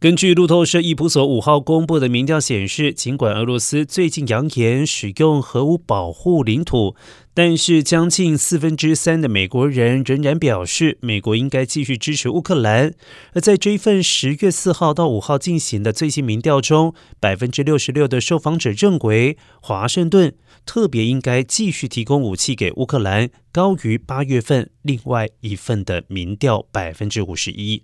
根据路透社伊普索五号公布的民调显示，尽管俄罗斯最近扬言使用核武保护领土，但是将近四分之三的美国人仍然表示，美国应该继续支持乌克兰。而在这一份十月四号到五号进行的最新民调中，百分之六十六的受访者认为华盛顿特别应该继续提供武器给乌克兰，高于八月份另外一份的民调百分之五十一。